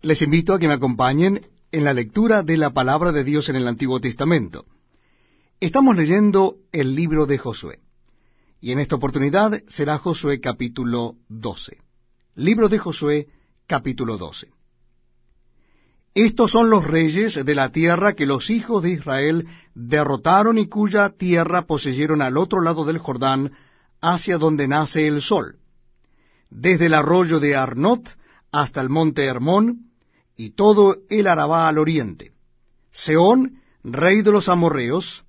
Les invito a que me acompañen en la lectura de la palabra de Dios en el Antiguo Testamento. Estamos leyendo el libro de Josué, y en esta oportunidad será Josué capítulo 12. Libro de Josué capítulo 12. Estos son los reyes de la tierra que los hijos de Israel derrotaron y cuya tierra poseyeron al otro lado del Jordán, hacia donde nace el sol, desde el arroyo de Arnot hasta el monte Hermón, y todo el Arabá al oriente. Seón, rey de los amorreos,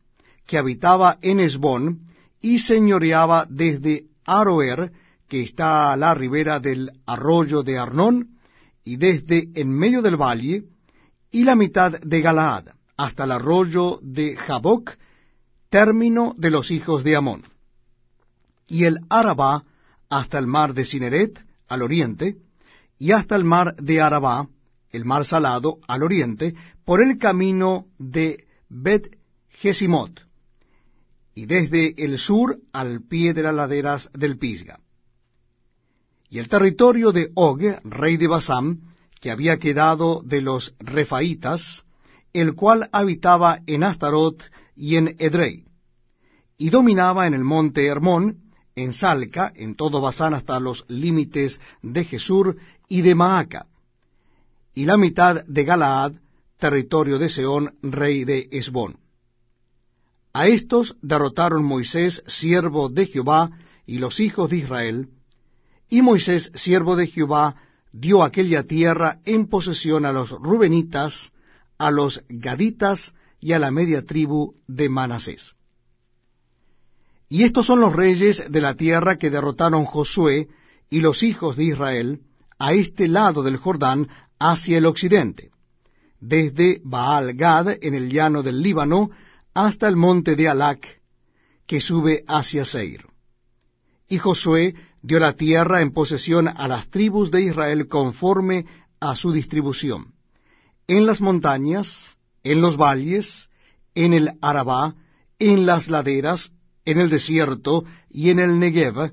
que habitaba en Esbón, y señoreaba desde Aroer, que está a la ribera del arroyo de Arnón, y desde en medio del valle, y la mitad de Galaad, hasta el arroyo de Jaboc, término de los hijos de Amón. Y el Arabá hasta el mar de Cineret, al oriente, y hasta el mar de Arabá, el mar salado, al oriente, por el camino de Bet Gesimot, y desde el sur al pie de las laderas del Pisga. Y el territorio de Og, rey de Basán, que había quedado de los Refaitas, el cual habitaba en Astarot y en Edrei, y dominaba en el monte Hermón, en Salca, en todo Basán hasta los límites de Jesur y de Maaca, y la mitad de Galaad, territorio de Seón, rey de Esbón. A estos derrotaron Moisés, siervo de Jehová, y los hijos de Israel, y Moisés, siervo de Jehová, dio aquella tierra en posesión a los Rubenitas, a los Gaditas y a la media tribu de Manasés. Y estos son los reyes de la tierra que derrotaron Josué y los hijos de Israel a este lado del Jordán hacia el occidente, desde Baal Gad en el llano del Líbano hasta el monte de Alac, que sube hacia Seir. Y Josué dio la tierra en posesión a las tribus de Israel conforme a su distribución, en las montañas, en los valles, en el Arabá, en las laderas, en el desierto y en el Negev,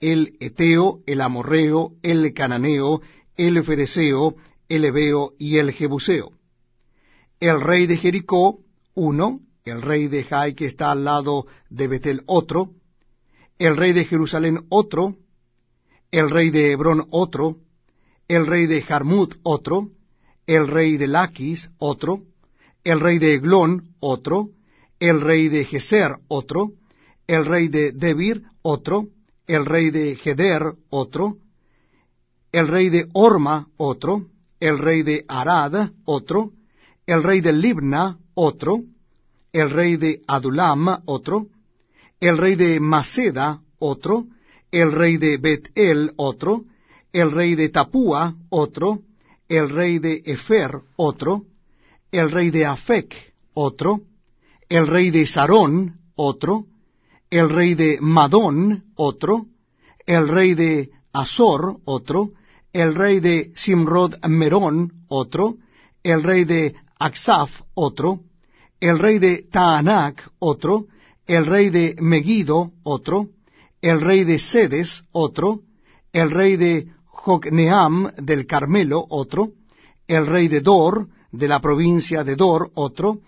el Eteo, el Amorreo, el Cananeo, el Fereseo, el Ebeo y el Jebuseo. El rey de Jericó, uno, el rey de Jai que está al lado de Betel, otro, el rey de Jerusalén, otro, el rey de Hebrón, otro, el rey de Jarmut, otro, el rey de Laquis, otro, el rey de Eglón, otro, el rey de Geser, otro, el rey de Debir, otro, el rey de Geder, otro, el rey de Orma, otro, el rey de Arad, otro, el rey de Libna, otro, el rey de Adulam, otro, el rey de Maceda, otro, el rey de Bet-El, otro, el rey de Tapúa, otro, el rey de Efer, otro, el rey de Afec, otro, el rey de Sarón, otro, el rey de Madón, otro, el rey de Azor, otro, el rey de Simrod Merón, otro, el rey de Aksaf, otro, el rey de Taanac, otro, el rey de Megido, otro, el rey de Sedes, otro, el rey de Jocneam del Carmelo, otro, el rey de Dor, de la provincia de Dor, otro,